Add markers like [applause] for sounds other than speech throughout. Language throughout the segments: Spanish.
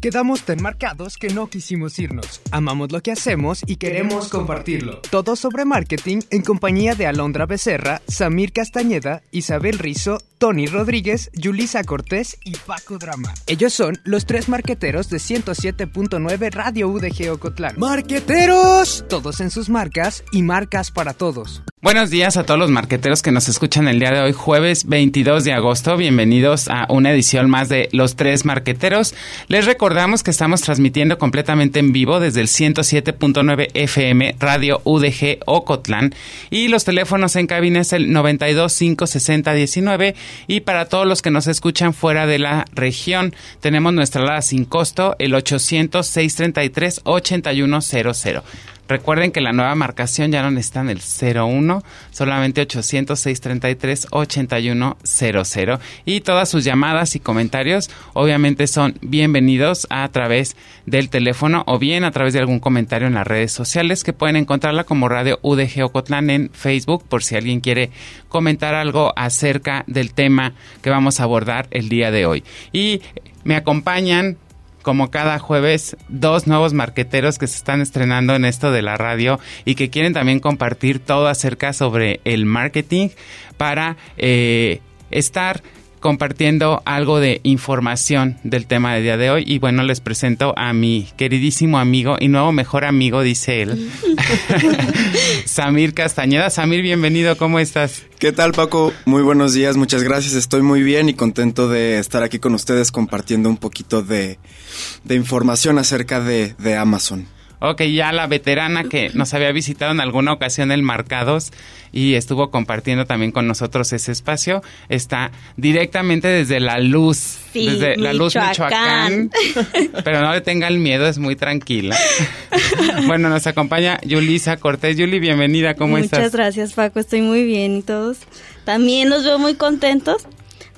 Quedamos tan marcados que no quisimos irnos. Amamos lo que hacemos y queremos compartirlo. Todo sobre marketing en compañía de Alondra Becerra, Samir Castañeda, Isabel Rizo, Tony Rodríguez, Yulisa Cortés y Paco Drama. Ellos son los tres marqueteros de 107.9 Radio UDG Ocotlán. ¡Marqueteros! Todos en sus marcas y marcas para todos. Buenos días a todos los marqueteros que nos escuchan el día de hoy, jueves 22 de agosto. Bienvenidos a una edición más de Los Tres Marqueteros. Les recordamos que estamos transmitiendo completamente en vivo desde el 107.9 FM Radio UDG Ocotlán y los teléfonos en cabina es el 92 560 19 y para todos los que nos escuchan fuera de la región tenemos nuestra alada sin costo el 800 633 8100. Recuerden que la nueva marcación ya no está en el 01, solamente 800-633-8100. Y todas sus llamadas y comentarios obviamente son bienvenidos a través del teléfono o bien a través de algún comentario en las redes sociales que pueden encontrarla como Radio UDG Ocotlán en Facebook por si alguien quiere comentar algo acerca del tema que vamos a abordar el día de hoy. Y me acompañan como cada jueves, dos nuevos marqueteros que se están estrenando en esto de la radio y que quieren también compartir todo acerca sobre el marketing para eh, estar compartiendo algo de información del tema del día de hoy. Y bueno, les presento a mi queridísimo amigo y nuevo mejor amigo, dice él, [laughs] [laughs] Samir Castañeda. Samir, bienvenido, ¿cómo estás? ¿Qué tal, Paco? Muy buenos días, muchas gracias. Estoy muy bien y contento de estar aquí con ustedes compartiendo un poquito de, información acerca de, de Amazon. Ok, ya la veterana que nos había visitado en alguna ocasión el Marcados y estuvo compartiendo también con nosotros ese espacio, está directamente desde la luz, desde la luz Michoacán. [laughs] Pero no le tengan miedo, es muy tranquila. [laughs] bueno, nos acompaña Yulisa Cortés. Yuli, bienvenida, ¿cómo Muchas estás? Muchas gracias, Paco, estoy muy bien y todos. También los veo muy contentos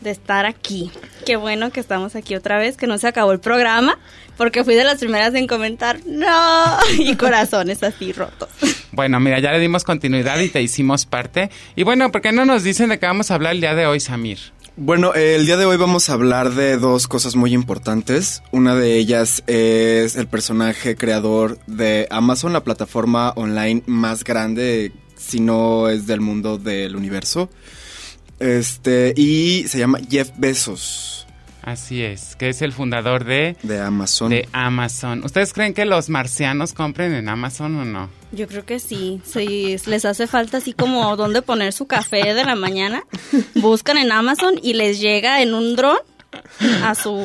de estar aquí. Qué bueno que estamos aquí otra vez, que no se acabó el programa, porque fui de las primeras en comentar, no, [laughs] y corazones así rotos. [laughs] Bueno, mira, ya le dimos continuidad y te hicimos parte. Y bueno, ¿por qué no nos dicen de qué vamos a hablar el día de hoy, Samir? Bueno, el día de hoy vamos a hablar de dos cosas muy importantes. Una de ellas es el personaje creador de Amazon, la plataforma online más grande, si no es del mundo del universo. Este, y se llama Jeff Bezos. Así es, que es el fundador de... De Amazon. De Amazon. ¿Ustedes creen que los marcianos compren en Amazon o no? Yo creo que sí. Si les hace falta así como dónde poner su café de la mañana, buscan en Amazon y les llega en un dron a su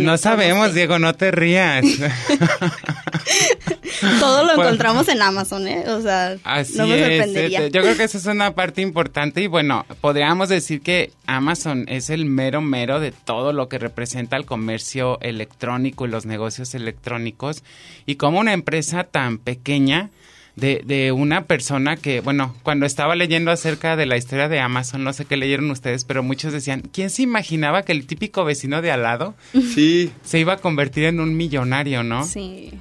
no sabemos, Diego, no te rías. [laughs] [laughs] Todo lo encontramos en Amazon, ¿eh? O sea, no me sorprendería. Este, yo creo que esa es una parte importante y bueno, podríamos decir que Amazon es el mero mero de todo lo que representa el comercio electrónico y los negocios electrónicos y como una empresa tan pequeña de, de una persona que, bueno, cuando estaba leyendo acerca de la historia de Amazon, no sé qué leyeron ustedes, pero muchos decían, ¿quién se imaginaba que el típico vecino de al lado sí. se iba a convertir en un millonario, no? Sí,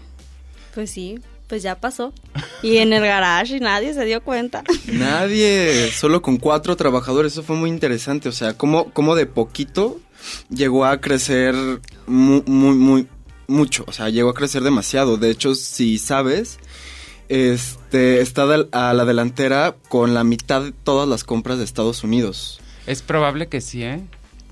pues sí, pues ya pasó. Y en el garage y nadie se dio cuenta. [laughs] Nadie, solo con cuatro trabajadores, eso fue muy interesante, o sea, cómo, cómo de poquito llegó a crecer muy, muy, muy, mucho, o sea, llegó a crecer demasiado. De hecho, si sabes, este, está a la delantera con la mitad de todas las compras de Estados Unidos. Es probable que sí, ¿eh?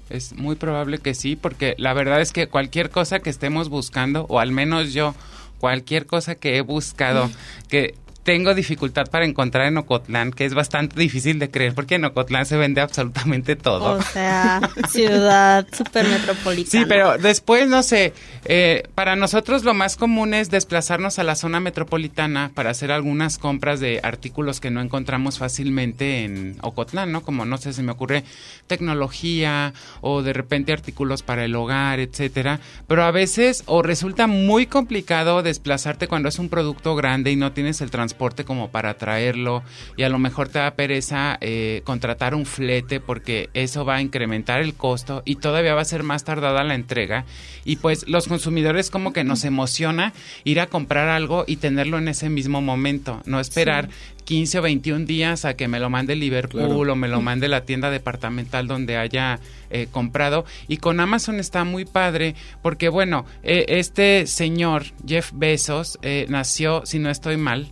Es muy probable que sí, porque la verdad es que cualquier cosa que estemos buscando, o al menos yo, cualquier cosa que he buscado, que tengo dificultad para encontrar en Ocotlán, que es bastante difícil de creer, porque en Ocotlán se vende absolutamente todo. O sea, [laughs] ciudad super metropolitana. Sí, pero después, no sé, eh, para nosotros lo más común es desplazarnos a la zona metropolitana para hacer algunas compras de artículos que no encontramos fácilmente en Ocotlán, ¿no? Como, no sé, se me ocurre tecnología o de repente artículos para el hogar, etcétera. Pero a veces o resulta muy complicado desplazarte cuando es un producto grande y no tienes el transporte transporte como para traerlo y a lo mejor te da pereza eh, contratar un flete porque eso va a incrementar el costo y todavía va a ser más tardada la entrega. Y pues los consumidores como que nos emociona ir a comprar algo y tenerlo en ese mismo momento, no esperar 15 o 21 días a que me lo mande Liverpool o me lo mande la tienda departamental donde haya eh, comprado. Y con Amazon está muy padre porque, bueno, eh, este señor Jeff Bezos eh, nació, si no estoy mal,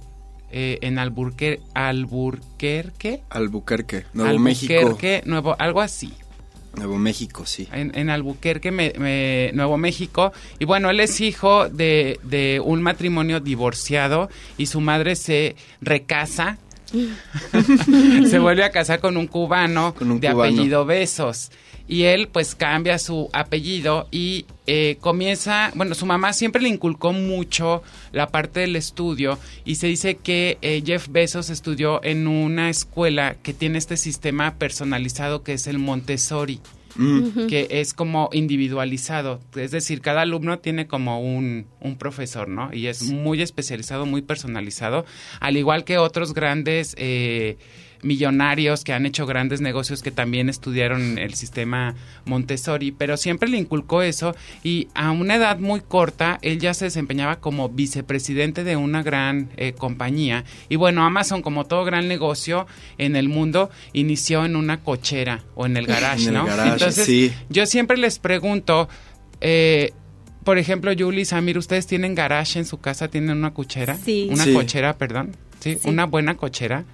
en Alburquerque, Alburquerque. Albuquerque, Nuevo Albuquerque, México. Nuevo, algo así. Nuevo México, sí. En, Albuquerque, Nuevo México. Y bueno, él es hijo de, un matrimonio divorciado y su madre se recasa. [laughs] se vuelve a casar con un cubano de apellido Besos y él pues cambia su apellido y eh, comienza, bueno, su mamá siempre le inculcó mucho la parte del estudio y se dice que eh, Jeff Bezos estudió en una escuela que tiene este sistema personalizado que es el Montessori. Mm. que es como individualizado, es decir, cada alumno tiene como un, un profesor, ¿no? Y es muy especializado, muy personalizado, al igual que otros grandes eh, millonarios que han hecho grandes negocios que también estudiaron el sistema Montessori, pero siempre le inculcó eso y a una edad muy corta él ya se desempeñaba como vicepresidente de una gran eh, compañía y bueno, Amazon como todo gran negocio en el mundo inició en una cochera o en el [laughs] garage, ¿no? Entonces yo siempre les pregunto, eh, por ejemplo, Julie, Samir, ¿ustedes tienen garage en su casa? ¿Tienen una cochera? Sí. Una cochera, perdón. ¿Sí? Una buena cochera.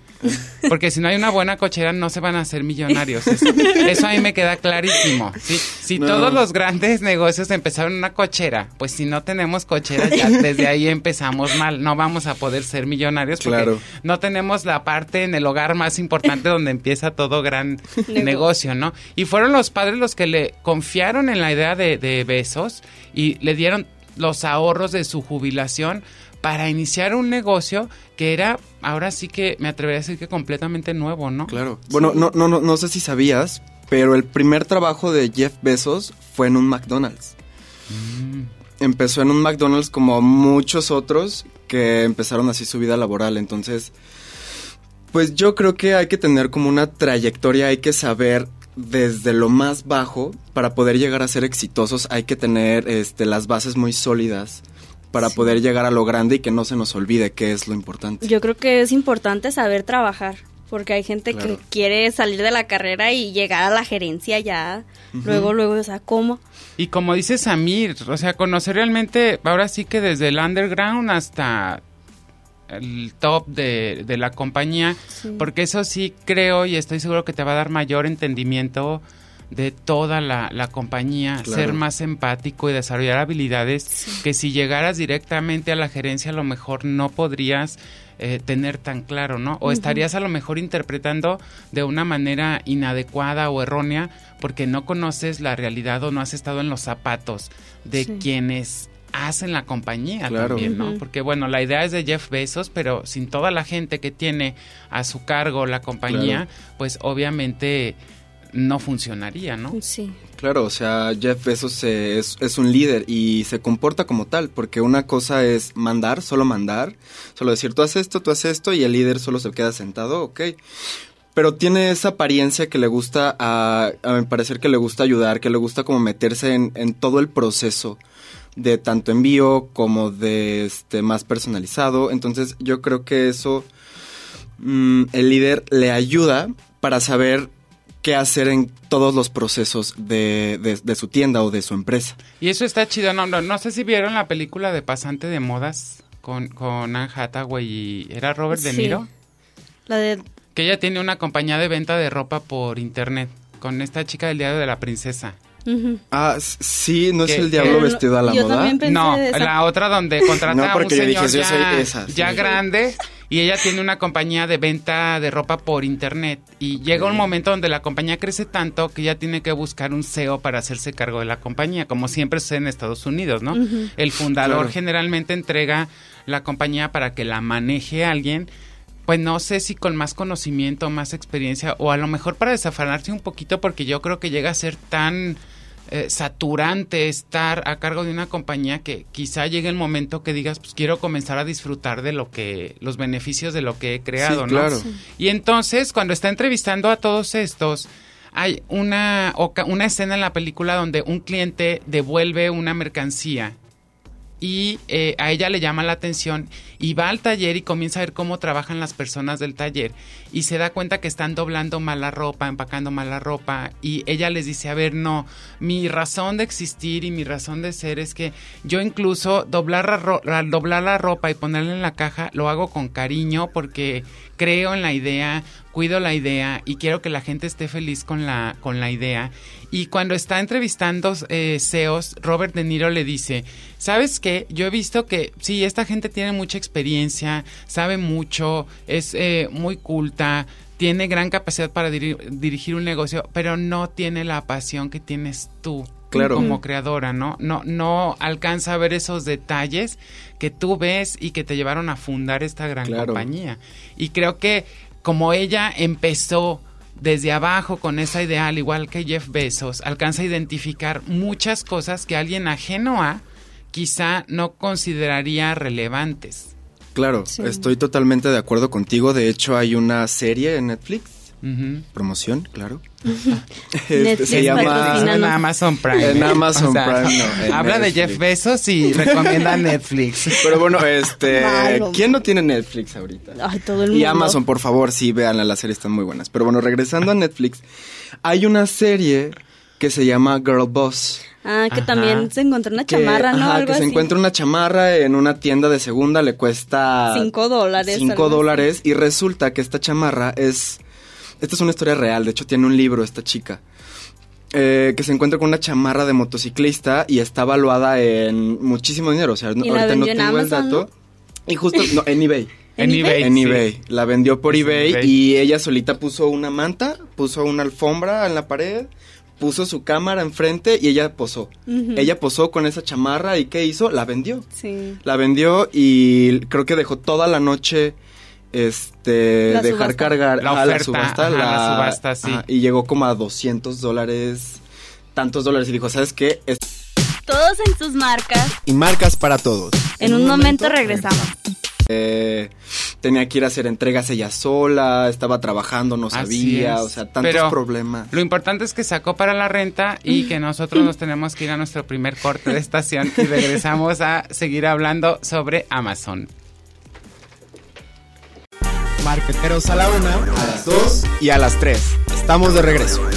Porque si no hay una buena cochera no se van a hacer millonarios. Eso, a mí me queda clarísimo. Si todos los grandes negocios empezaron una cochera, pues si no tenemos cochera ya desde ahí empezamos mal. No vamos a poder ser millonarios porque no tenemos la parte en el hogar más importante donde empieza todo gran negocio, ¿no? Y fueron los padres los que le confiaron en la idea de, de besos y le dieron los ahorros de su jubilación para iniciar un negocio que era, ahora sí que me atrevería a decir que completamente nuevo, ¿no? Claro. Bueno, no, no, no, no sé si sabías, pero el primer trabajo de Jeff Bezos fue en un McDonald's. Mm. Empezó en un McDonald's como muchos otros que empezaron así su vida laboral. Entonces, pues yo creo que hay que tener como una trayectoria, hay que saber desde lo más bajo para poder llegar a ser exitosos, hay que tener este, las bases muy sólidas para poder llegar a lo grande y que no se nos olvide qué es lo importante. Yo creo que es importante saber trabajar, porque hay gente que quiere salir de la carrera y llegar a la gerencia ya, luego, luego, o sea, ¿cómo? Y como dice Samir, o sea, conocer realmente, ahora sí que desde el underground hasta el top de, de la compañía, porque eso sí creo y estoy seguro que te va a dar mayor entendimiento de toda la, compañía, ser más empático y desarrollar habilidades que si llegaras directamente a la gerencia a lo mejor no podrías eh, tener tan claro, ¿no? O estarías a lo mejor interpretando de una manera inadecuada o errónea porque no conoces la realidad o no has estado en los zapatos de quienes hacen la compañía también, ¿no? Porque bueno, la idea es de Jeff Bezos, pero sin toda la gente que tiene a su cargo la compañía, pues obviamente no funcionaría, ¿no? Sí. Claro, o sea, Jeff Bezos es, es, un líder y se comporta como tal, porque una cosa es mandar, solo mandar, solo decir tú haces esto, tú haces esto y el líder solo se queda sentado, ok. Pero tiene esa apariencia que le gusta, a, a mi parecer que le gusta ayudar, que le gusta como meterse en, en todo el proceso de tanto envío como de este más personalizado. Entonces yo creo que eso mm, el líder le ayuda para saber qué hacer en todos los procesos de, de, su tienda o de su empresa. Y eso está chido. No, no, sé si vieron la película de Pasante de Modas con, con Anne Hathaway y... ¿Era Robert De Niro? La de... Que ella tiene una compañía de venta de ropa por internet con esta chica del diario de la princesa. Ah, sí, ¿no es el diablo vestido a la moda? No, la otra donde [laughs] contrata a un señor ya grande y ella tiene una compañía de venta de ropa por internet y llega un momento donde la compañía crece tanto que ella tiene que buscar un CEO para hacerse cargo de la compañía, como siempre sucede en Estados Unidos, ¿no? El fundador generalmente entrega la compañía para que la maneje alguien pues no sé si con más conocimiento, más experiencia o a lo mejor para desafanarse un poquito porque yo creo que llega a ser tan eh, saturante estar a cargo de una compañía que quizá llegue el momento que digas, pues quiero comenzar a disfrutar de lo que, los beneficios de lo que he creado, Sí, ¿no? claro. Y entonces, cuando está entrevistando a todos estos, hay una, una escena en la película donde un cliente devuelve una mercancía y eh, a ella le llama la atención y va al taller y comienza a ver cómo trabajan las personas del taller y se da cuenta que están doblando mal la ropa, empacando mal la ropa y ella les dice, a ver, no, mi razón de existir y mi razón de ser es que yo incluso doblar la- doblar la ropa y ponerla en la caja lo hago con cariño porque creo en la idea, cuido la idea y quiero que la gente esté feliz con la, con la idea. Y cuando está entrevistando eh, CEOs, Robert De Niro le dice, ¿sabes qué? Yo he visto que sí, esta gente tiene mucha experiencia, sabe mucho, es eh, muy culta, tiene gran capacidad para diri- dirigir un negocio, pero no tiene la pasión que tienes tú. Claro. como creadora, ¿no? No, no alcanza a ver esos detalles que tú ves y que te llevaron a fundar esta gran Claro. compañía. Y creo que como ella empezó desde abajo con esa idea, al igual que Jeff Bezos, alcanza a identificar muchas cosas que alguien ajeno a quizá no consideraría relevantes. Claro, Sí. estoy totalmente de acuerdo contigo. De hecho, hay una serie en Netflix, Promoción, claro. [laughs] Este, se llama en. Amazon Prime. En Amazon Prime, no, en habla de. Jeff Bezos y recomienda Netflix. [laughs] Pero bueno, este, Malo. ¿quién no tiene Netflix ahorita? Ay, todo el mundo. Y Amazon, por favor, sí, vean, las series están muy buenas. Pero bueno, regresando a Netflix, hay una serie que se llama Girl Boss. Ah, que Ajá. también se encontró una Que, chamarra, ¿no? ajá, Algo que se encuentra una chamarra en una tienda de segunda, le cuesta... Cinco dólares, Cinco así. dólares. Y resulta que esta chamarra es... Esta es una historia real, de hecho tiene un libro esta chica. Eh, que se encuentra con una chamarra de motociclista y está valuada en muchísimo dinero. O sea, no- ¿Y la ahorita no tengo el Amazon, dato. Y justo, no, en eBay. [laughs] En eBay. En sí. eBay. La vendió por eBay, eBay. y ella solita puso una manta, puso una alfombra en la pared, puso su cámara enfrente y ella posó. Ella posó con esa chamarra y ¿qué hizo? La vendió. Sí. La vendió y creo que dejó toda la noche este La dejar subasta. cargar La a oferta, la subasta, ajá, la, la subasta, sí. ajá, y llegó como a 200 dólares tantos dólares y dijo sabes qué Es- Todos en sus marcas. y marcas para todos. En un momento regresamos. eh, tenía que ir a hacer entregas ella sola estaba trabajando no sabía o sea tantos Pero problemas Lo importante es que sacó para la renta y que nosotros [laughs] nos tenemos que ir a nuestro primer corte de estación y regresamos a seguir hablando sobre Amazon. Marqueteros a la una, a las dos y a las tres. Estamos de regreso. [laughs]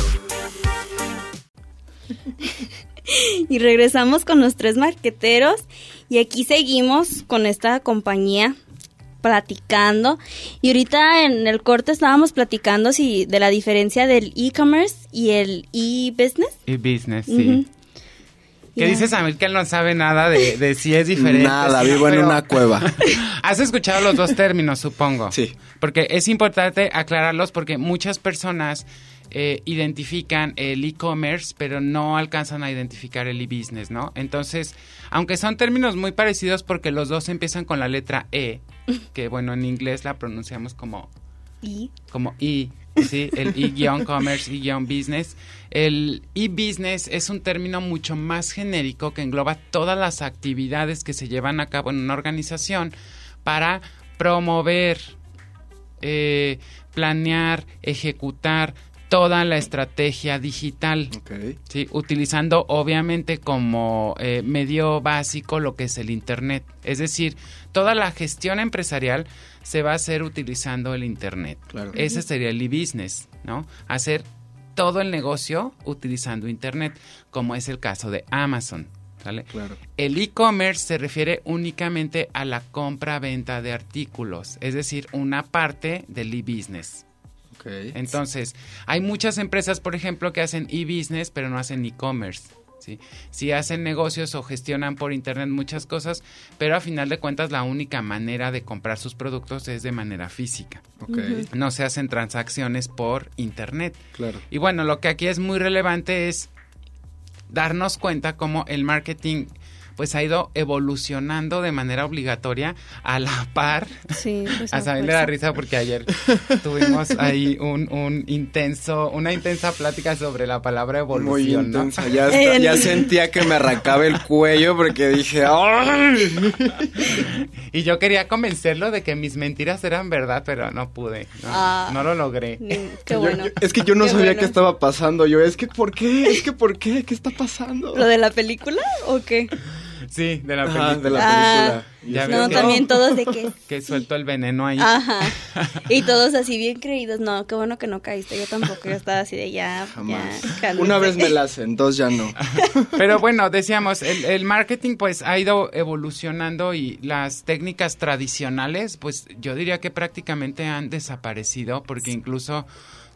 Y regresamos con los tres marqueteros. Y aquí seguimos con esta compañía platicando. Y ahorita en el corte estábamos platicando si de la diferencia del e-commerce y el e-business. Y business, sí. Ujú. ¿Qué Ya. dices, Amir, que él no sabe nada de, de si es diferente? nada vivo en una cueva [laughs] Has escuchado los dos términos, supongo. Sí. Porque es importante aclararlos porque muchas personas eh, identifican el e-commerce, pero no alcanzan a identificar el e-business, ¿no? Entonces, aunque son términos muy parecidos porque los dos empiezan con la letra E, [laughs] que bueno, en inglés la pronunciamos como Y como e, ¿sí? El e-commerce, e-business. El e-business es un término mucho más genérico que engloba todas las actividades que se llevan a cabo en una organización para promover, eh, planear, ejecutar toda la estrategia digital. Sí, utilizando obviamente como eh, medio básico lo que es el Internet. Es decir, toda la gestión empresarial se va a hacer utilizando el Internet. Claro. Ese sería el e-business, ¿no? Hacer todo el negocio utilizando Internet, como es el caso de Amazon. ¿sale? claro El e-commerce se refiere únicamente a la compra-venta de artículos, es decir, una parte del e-business. Entonces, hay muchas empresas, por ejemplo, que hacen e-business, pero no hacen e-commerce. ¿Sí? Sí hacen negocios o gestionan por internet muchas cosas, pero a final de cuentas la única manera de comprar sus productos es de manera física. No se hacen transacciones por internet. claro Y bueno, lo que aquí es muy relevante es darnos cuenta cómo el marketing pues ha ido evolucionando de manera obligatoria a la par. Sí, [laughs] pues A a Samuel le da risa porque ayer tuvimos ahí un, un intenso, una intensa plática sobre la palabra Muy evolución, ¿no? intensa. Ya, está- ya En- sentía que me arrancaba el cuello porque dije, ¡ay! [laughs] Y yo quería convencerlo de que mis mentiras eran verdad, pero no pude, no, Ah. no lo logré. Qué Yo- bueno. yo- es que yo no Qué sabía bueno. qué estaba pasando. Yo, es que, ¿por qué? Es que, ¿por qué? ¿Qué está pasando? ¿Lo de la película o qué? Sí, de la Ajá, película. de la Ah, película. Ya No, que- también todos de que... [laughs] Que suelto el veneno ahí. Ajá. Y [laughs] todos así bien creídos. No, qué bueno que no caíste. Yo tampoco. Yo estaba así de ya. Jamás. ya. Una vez me la hacen, dos ya no. [laughs] Pero bueno, decíamos, el, el marketing pues ha ido evolucionando y las técnicas tradicionales pues yo diría que prácticamente han desaparecido porque incluso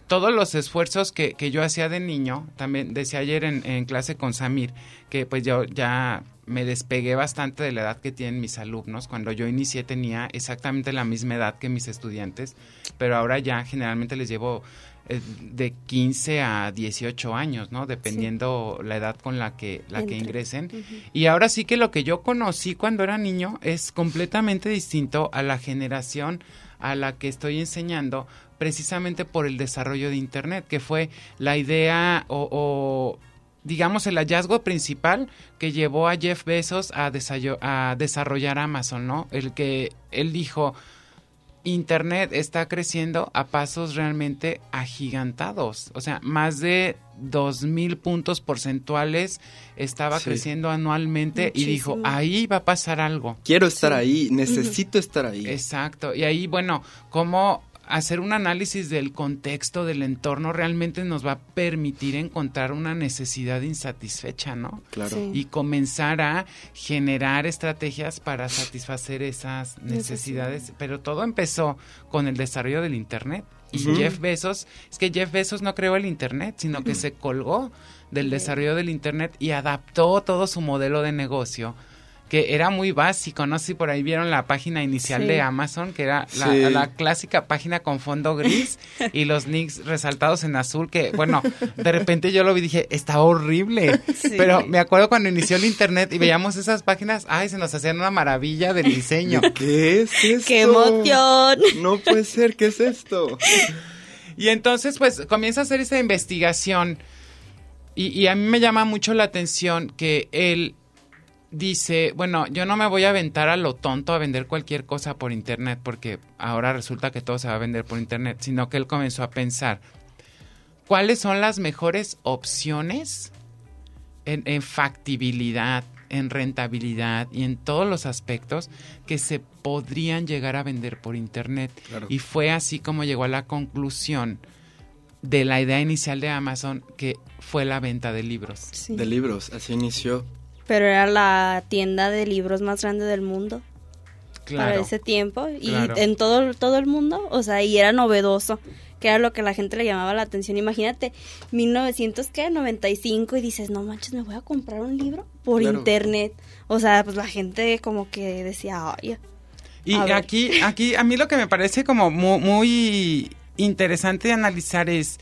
todos los esfuerzos que, que yo hacía de niño, también decía ayer en, en clase con Samir, que pues yo ya me despegué bastante de la edad que tienen mis alumnos. Cuando yo inicié tenía exactamente la misma edad que mis estudiantes, pero ahora ya generalmente les llevo eh, de 15 a 18 años, ¿no? Dependiendo la edad con la que, la que ingresen. Y ahora sí que lo que yo conocí cuando era niño es completamente distinto a la generación a la que estoy enseñando precisamente por el desarrollo de Internet, que fue la idea o, o, digamos el hallazgo principal que llevó a Jeff Bezos a, desarrollar Amazon, ¿no? El que él dijo, Internet está creciendo a pasos realmente agigantados. O sea, más de 2.000 puntos porcentuales estaba Sí. creciendo anualmente y dijo, ahí va a pasar algo. Quiero estar ahí, necesito estar ahí. Exacto. Y ahí, bueno, cómo hacer un análisis del contexto, del entorno, realmente nos va a permitir encontrar una necesidad insatisfecha, ¿no? Claro. Sí. y comenzar a generar estrategias para satisfacer esas necesidades. Pero todo empezó con el desarrollo del Internet. Y. Jeff Bezos, es que Jeff Bezos no creó el Internet, sino que se colgó del desarrollo del Internet y adaptó todo su modelo de negocio que era muy básico, no sé si por ahí vieron la página inicial Sí. de Amazon, que era la, Sí. la clásica página con fondo gris [laughs] y los nicks resaltados en azul, que bueno, de repente yo lo vi y dije, está horrible. Sí. Pero me acuerdo cuando inició el internet y veíamos esas páginas, ay, se nos hacían una maravilla del diseño. [laughs] ¿Qué es esto? ¡Qué emoción! No puede ser, ¿qué es esto? Y entonces, pues, comienza a hacer esa investigación. Y, y a mí me llama mucho la atención que él dice, bueno, yo no me voy a aventar a lo tonto a vender cualquier cosa por internet, porque ahora resulta que todo se va a vender por internet, sino que él comenzó a pensar, ¿cuáles son las mejores opciones en, en factibilidad, en rentabilidad y en todos los aspectos que se podrían llegar a vender por internet? Claro. Y fue así como llegó a la conclusión de la idea inicial de Amazon, que fue la venta de libros. Sí. De libros, así inició. Pero era la tienda de libros más grande del mundo para Claro. ese tiempo y Claro. en todo todo el mundo, o sea, y era novedoso, que era lo que la gente le llamaba la atención. Imagínate, 1995 y dices, "No manches, me voy a comprar un libro por Claro. internet." O sea, pues la gente como que decía, "Ay, Y ver. aquí, aquí, a mí lo que me parece como mu- muy, interesante de analizar es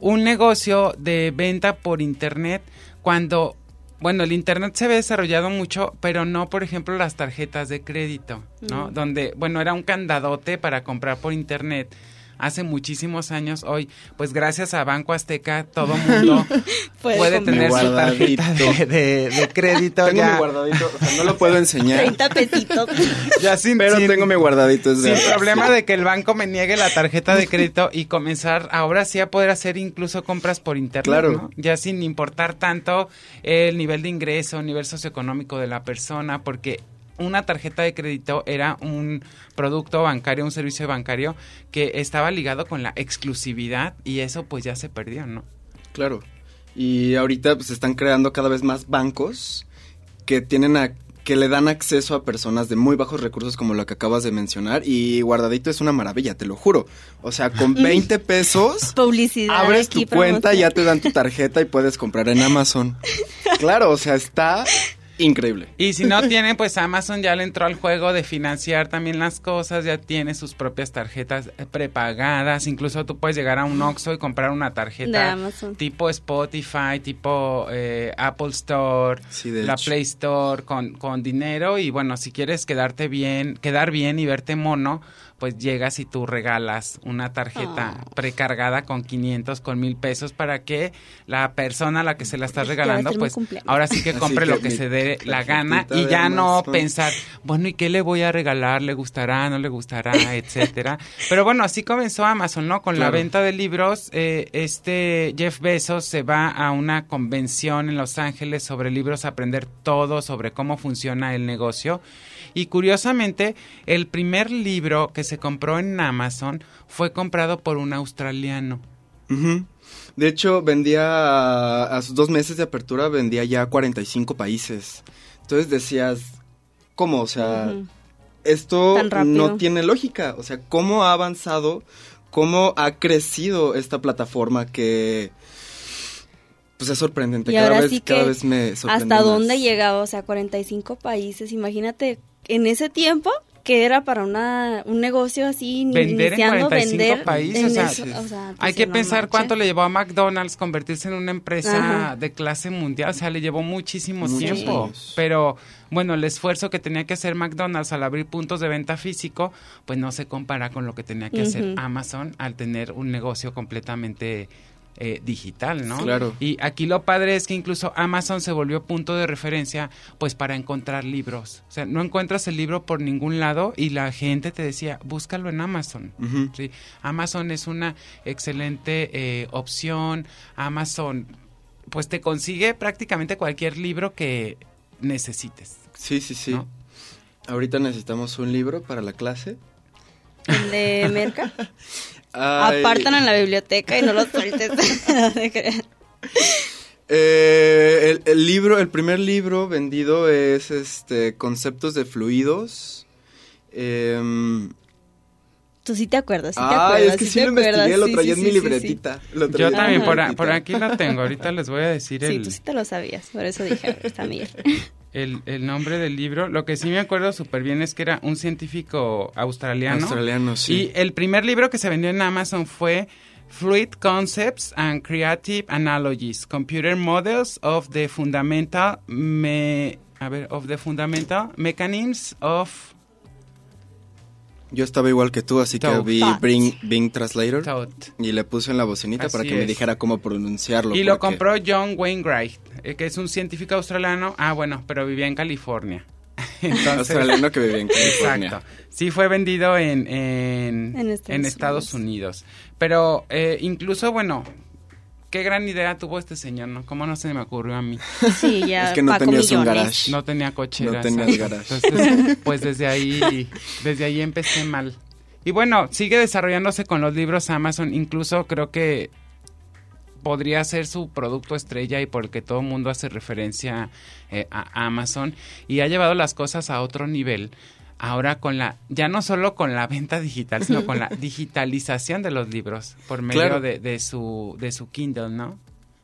un negocio de venta por internet cuando, bueno, el internet se ve desarrollado mucho, pero no, por ejemplo, las tarjetas de crédito, ¿no? Mm. Donde, bueno, era un candadote para comprar por internet. Hace muchísimos años, hoy, pues gracias a Banco Azteca, todo mundo [laughs] Puede tener su tarjeta de, de- de crédito. Tengo ya, mi guardadito, o sea, no lo puedo enseñar, 30 pesitos." [laughs] ya sin, pero sin- tengo mi guardadito. Es de sin problema de que el banco me niegue la tarjeta de crédito y comenzar ahora sí a poder hacer incluso compras por internet, Claro. ¿no? Ya sin importar tanto el nivel de ingreso, el nivel socioeconómico de la persona, porque una tarjeta de crédito era un producto bancario, un servicio bancario que estaba ligado con la exclusividad y eso pues ya se perdió, ¿no? Claro. Y ahorita pues están creando cada vez más bancos que tienen a- que le dan acceso a personas de muy bajos recursos como lo que acabas de mencionar y guardadito es una maravilla, te lo juro. O sea, con [laughs] 20 pesos Publicidad. abres tu aquí, cuenta, promoción. ya te dan tu tarjeta y puedes comprar en Amazon. [laughs] Claro, o sea, está increíble. Y si no tienen, pues Amazon ya le entró al juego de financiar también las cosas, ya tiene sus propias tarjetas eh, prepagadas, incluso tú puedes llegar a un Oxxo y comprar una De tarjeta Amazon. tipo Spotify, tipo eh, Apple Store, Sí, de la hecho. Play Store con, con dinero y bueno, si quieres quedarte bien, quedar bien y verte mono, pues llegas y tú regalas una tarjeta Ah. precargada con 500, con mil pesos para que la persona a la que se la estás regalando, pues ahora sí que compre que lo que mi se dé la gana y ya no Amazon. pensar, bueno, ¿y qué le voy a regalar? ¿Le gustará? ¿No le gustará? [laughs] Etcétera. Pero bueno, así comenzó Amazon, ¿no? Con la venta de libros, eh, este Jeff Bezos se va a una convención en Los Ángeles sobre libros, aprender todo sobre cómo funciona el negocio. Y curiosamente, el primer libro que se compró en Amazon fue comprado por un australiano. De hecho, vendía a, a sus dos meses de apertura, vendía ya a 45 países. Entonces decías, ¿cómo? O sea, esto no tiene lógica. O sea, ¿cómo ha avanzado? ¿Cómo ha crecido esta plataforma que... Pues es sorprendente. Y cada ahora vez, sí cada que vez me sorprende hasta más. dónde llegaba, o sea, 45 países. Imagínate, en ese tiempo, que era para una, un negocio así, Vender en iniciando 45 vender países, en o sea, eso, o sea, Hay dice, que pensar cuánto le llevó a McDonald's convertirse en una empresa Ajá. de clase mundial. O sea, le llevó muchísimo Muchos tiempo. años. Pero bueno, el esfuerzo que tenía que hacer McDonald's al abrir puntos de venta físico, pues no se compara con lo que tenía que hacer. Amazon al tener un negocio completamente eh, digital, ¿no? Claro. Y aquí lo padre es que incluso Amazon se volvió punto de referencia pues para encontrar libros. O sea, no encuentras el libro por ningún lado y la gente te decía, búscalo en Amazon. Sí, Amazon es una excelente eh, opción. Amazon, pues te consigue prácticamente cualquier libro que necesites. Sí, sí, sí. ¿No? Ahorita necesitamos un libro para la clase. El de Merca. [laughs] Apartan en la biblioteca y no lo sueltes. [laughs] No. Eh, el, el libro, el primer libro vendido es este Conceptos de Fluidos. Em, Tú sí te acuerdas, sí te acuerdas. es que sí sí lo investigué, lo sí, traía sí, en mi sí, sí, sí. libretita. lo traía Yo también, por, a- libretita. por aquí lo tengo. Ahorita les voy a decir Sí, el, tú sí te lo sabías, por eso dije, está Miguel. [laughs] el, el nombre del libro. Lo que sí me acuerdo súper bien es que era un científico australiano. Australiano, sí. Y el primer libro que se vendió en Amazon fue Fluid Concepts and Creative Analogies, Computer Models of the Fundamental me, a ver, of the Fundamental Mechanisms of Yo estaba igual que tú, así que vi. Bing, Bing Translator y le puse en la bocinita para que me dijera cómo pronunciarlo. Y lo compró John Wainwright, eh, que es un científico australiano. Ah, bueno, pero vivía en California. [laughs] Entonces, Australiano que vivía en [laughs] California. Exacto. Sí fue vendido en, en, En Estados en Estados Unidos. Pero eh, incluso, bueno, qué gran idea tuvo este señor, ¿no? ¿Cómo no se me ocurrió a mí? Sí, ya. Es que no Paco tenías un garage. No tenía cochera. No tenías garage. Entonces, pues desde ahí, desde ahí empecé mal. Y bueno, sigue desarrollándose con los libros Amazon. Incluso creo que podría ser su producto estrella y por el que todo el mundo hace referencia eh, a Amazon. Y ha llevado las cosas a otro nivel. Ahora con la, ya no solo con la venta digital, sino con la [laughs] digitalización de los libros por medio Claro. de, de su, de su Kindle, ¿no?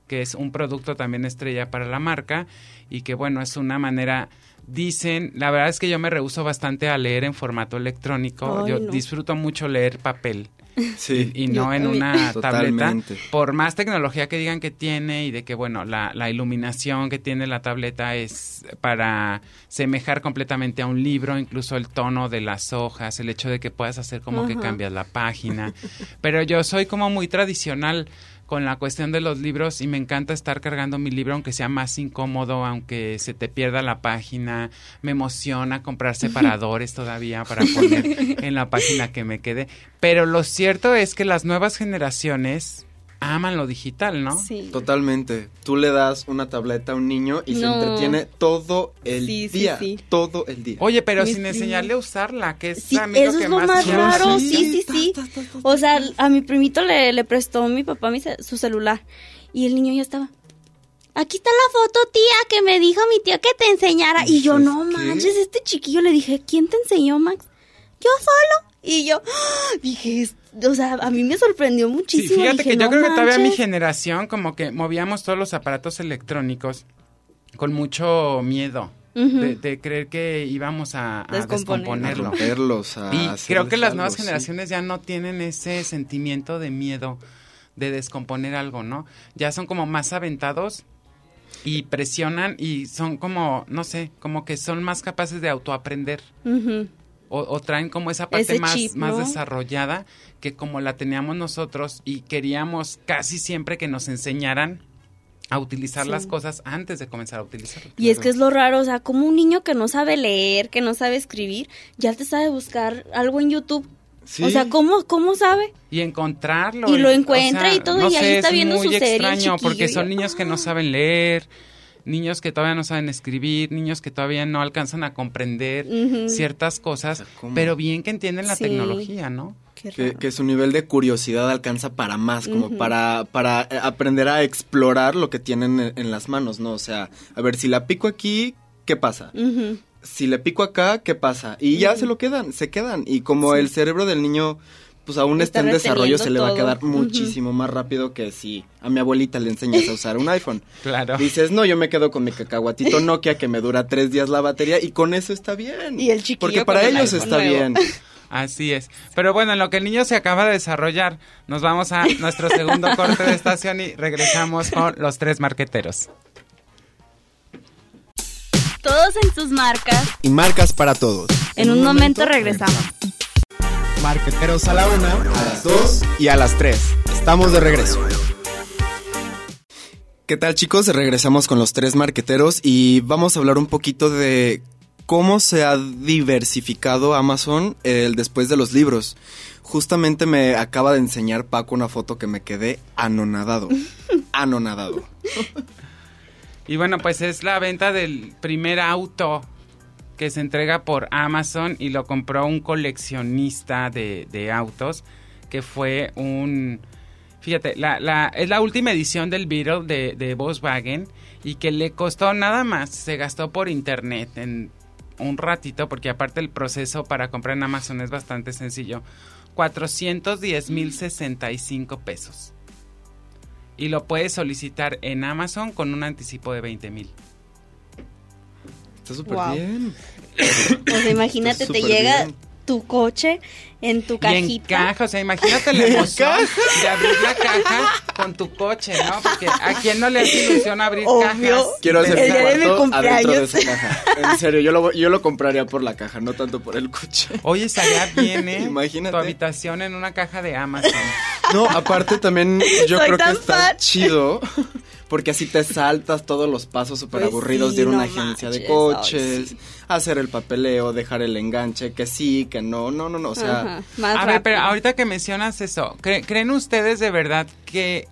que es un producto también estrella para la marca y que bueno, es una manera, dicen, la verdad es que yo me rehuso bastante a leer en formato electrónico, Ay, yo no. disfruto mucho leer papel. [laughs] Sí. y no en una tableta, Totalmente. por más tecnología que digan que tiene y de que bueno, la, la iluminación que tiene la tableta es para semejar completamente a un libro, incluso el tono de las hojas, el hecho de que puedas hacer como que cambias la página, pero yo soy como muy tradicional con la cuestión de los libros y me encanta estar cargando mi libro aunque sea más incómodo, aunque se te pierda la página, me emociona comprar separadores todavía para poner en la página que me quede, pero lo cierto es que las nuevas generaciones aman lo digital, ¿no? Sí. Totalmente. Tú le das una tableta a un niño y se entretiene todo el Sí, sí, día. sí. Todo el día. Oye, pero sin enseñarle a usarla, que es Sí, a mí lo eso que es lo más raro, Sí. sí, sí, sí. O sea, a mi primito le, le prestó mi papá mi su celular y el niño ya estaba. Aquí está la foto, tía, que me dijo mi tío que te enseñara. Y yo, no ¿qué? manches, este chiquillo le dije, ¿quién te enseñó, Max? Yo solo. Y yo, ¡ah! [gasps] dije, o sea, a mí me sorprendió Sí, muchísimo. fíjate Dije, que yo "No creo que todavía mi manches". generación como que movíamos todos los aparatos electrónicos con mucho miedo. De, de creer que íbamos a, a Descomponerlo. A descomponerlo. romperlos, a Y creo que las algo, nuevas sí. generaciones ya no tienen ese sentimiento de miedo de descomponer algo, ¿no? Ya son como más aventados y presionan y son como, no sé, como que son más capaces de autoaprender. Ujú. O, o traen como esa parte Ese más, chip, más desarrollada que como la teníamos nosotros y queríamos casi siempre que nos enseñaran a utilizar Sí. las cosas antes de comenzar a utilizarlas. Y es que es lo raro, o sea, como un niño que no sabe leer, que no sabe escribir, ya te sabe buscar algo en YouTube. Sí. O sea, ¿cómo, cómo sabe? y encontrarlo Y lo o encuentra y todo, y ahí sé, está es viendo muy su serie, el extraño porque son niños que no saben leer niños que todavía no saben escribir niños que todavía no alcanzan a comprender ciertas cosas pero bien que entienden la Sí. tecnología no Qué Que, que su nivel de curiosidad alcanza para más, como para, para eh, aprender a explorar lo que tienen en, en las manos, ¿no? O sea, a ver, si la pico aquí, ¿qué pasa? Si le pico acá, ¿qué pasa? Y ya se lo quedan, se quedan. Y como Sí. el cerebro del niño, pues aún Está en desarrollo, se le va a todo. quedar muchísimo más rápido que si a mi abuelita le enseñas a usar un iPhone. [laughs] claro Dices, no, yo me quedo con mi cacahuatito Nokia que me dura tres días la batería y con eso está bien. Y el chiquillo Porque para el ellos está nuevo. bien. [laughs] Así es. Pero bueno, en lo que el niño se acaba de desarrollar, nos vamos a nuestro segundo [laughs] corte de estación y regresamos con los tres marqueteros. Todos en sus marcas. Y marcas para todos. En un momento regresamos. Marqueteros a la una, a las dos y a las tres. Estamos de regreso. ¿Qué tal chicos? Regresamos con los tres marqueteros y vamos a hablar un poquito de cómo se ha diversificado Amazon eh, después de los libros. Justamente me acaba de enseñar Paco una foto que me quedé anonadado. [laughs] anonadado. Y bueno, pues es la venta del primer auto que se entrega por Amazon y lo compró un coleccionista de, autos que fue un... Fíjate, la, la- es la última edición del Beetle de, de Volkswagen y que le costó nada más, se gastó por internet en un ratito, porque aparte el proceso para comprar en Amazon es bastante sencillo, 410 mil 65 pesos. Y lo puedes solicitar en Amazon con un anticipo de 20 mil. Está súper Wow. bien. [coughs] O sea, imagínate, te llega bien. tu coche en tu Y en cajita. caja, o sea, imagínate [laughs] la emoción de abrir la caja con tu coche, ¿no? Porque a quién no le hace ilusión abrir Obvio. cajas. Quiero hacer El un día de mi cuarto adentro de esa caja. [laughs] En serio, yo lo, yo lo compraría por la caja, no tanto por el coche. Oye, estaría bien, ¿eh? [laughs] Imagínate. Tu habitación en una caja de Amazon. No, aparte también yo Soy creo que está chido porque así te saltas todos los pasos súper Pues aburridos sí, de ir a una no agencia de coches, ay, sí. hacer el papeleo, dejar el enganche, que sí, que no, no, no, no, o sea, Ajá, más A ver, pero ahorita que mencionas eso, ¿cre- ¿creen ustedes de verdad que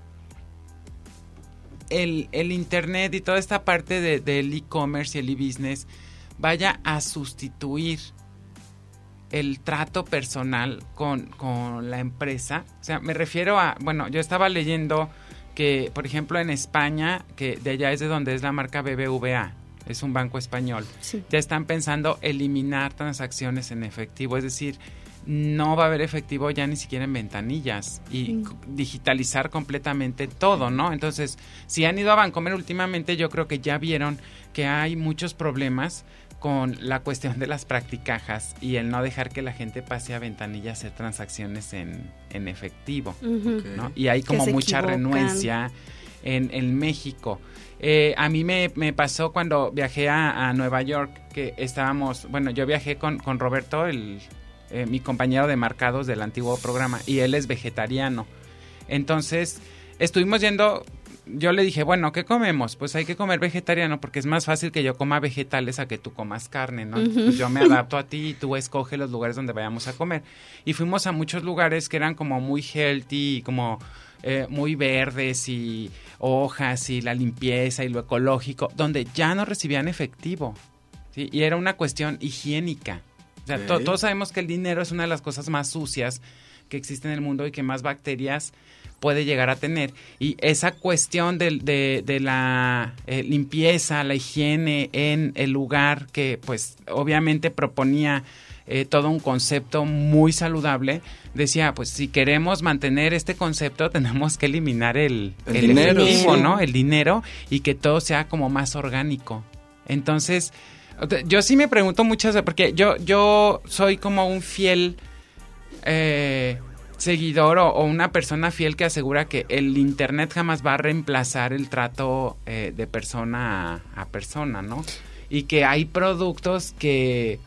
el, el internet y toda esta parte de- del e-commerce y el e-business vaya a sustituir el trato personal con, con la empresa? O sea, me refiero a, bueno, yo estaba leyendo que, por ejemplo, en España, que de allá es de donde es la marca BBVA, es un banco español, Sí. ya están pensando eliminar transacciones en efectivo, es decir, no va a haber efectivo ya ni siquiera en ventanillas y digitalizar completamente todo, ¿no? Entonces, si han ido a Bancomer últimamente, yo creo que ya vieron que hay muchos problemas con la cuestión de las practicajas y el no dejar que la gente pase a ventanilla a hacer transacciones en, en efectivo. Y hay como mucha equivocan. renuencia en, en México. Eh, a mí me, me pasó cuando viajé a, a Nueva York, que estábamos, bueno, yo viajé con, con Roberto, el, eh, mi compañero de marcados del antiguo programa, y él es vegetariano. Entonces, estuvimos yendo, yo le dije, bueno, ¿qué comemos? Pues hay que comer vegetariano porque es más fácil que yo coma vegetales a que tú comas carne, ¿no? Pues yo me [laughs] adapto a ti y tú escoge los lugares donde vayamos a comer. Y fuimos a muchos lugares que eran como muy healthy, como eh, muy verdes y hojas y la limpieza y lo ecológico, donde ya no recibían efectivo. ¿sí? Y era una cuestión higiénica. O sea, to- todos sabemos que el dinero es una de las cosas más sucias que existe en el mundo y que más bacterias puede llegar a tener. Y esa cuestión de, de la eh, limpieza, la higiene en el lugar que pues obviamente proponía eh, todo un concepto muy saludable, decía, pues si queremos mantener este concepto [laughs] tenemos que eliminar el, El el dinero, efectivo, sí. ¿no? El dinero y que todo sea como más orgánico. Entonces, Yo sí me pregunto muchas veces, porque yo, yo soy como un fiel eh, seguidor o, o una persona fiel que asegura que el Internet jamás va a reemplazar el trato eh, de persona a, a persona, ¿no? Y que hay productos que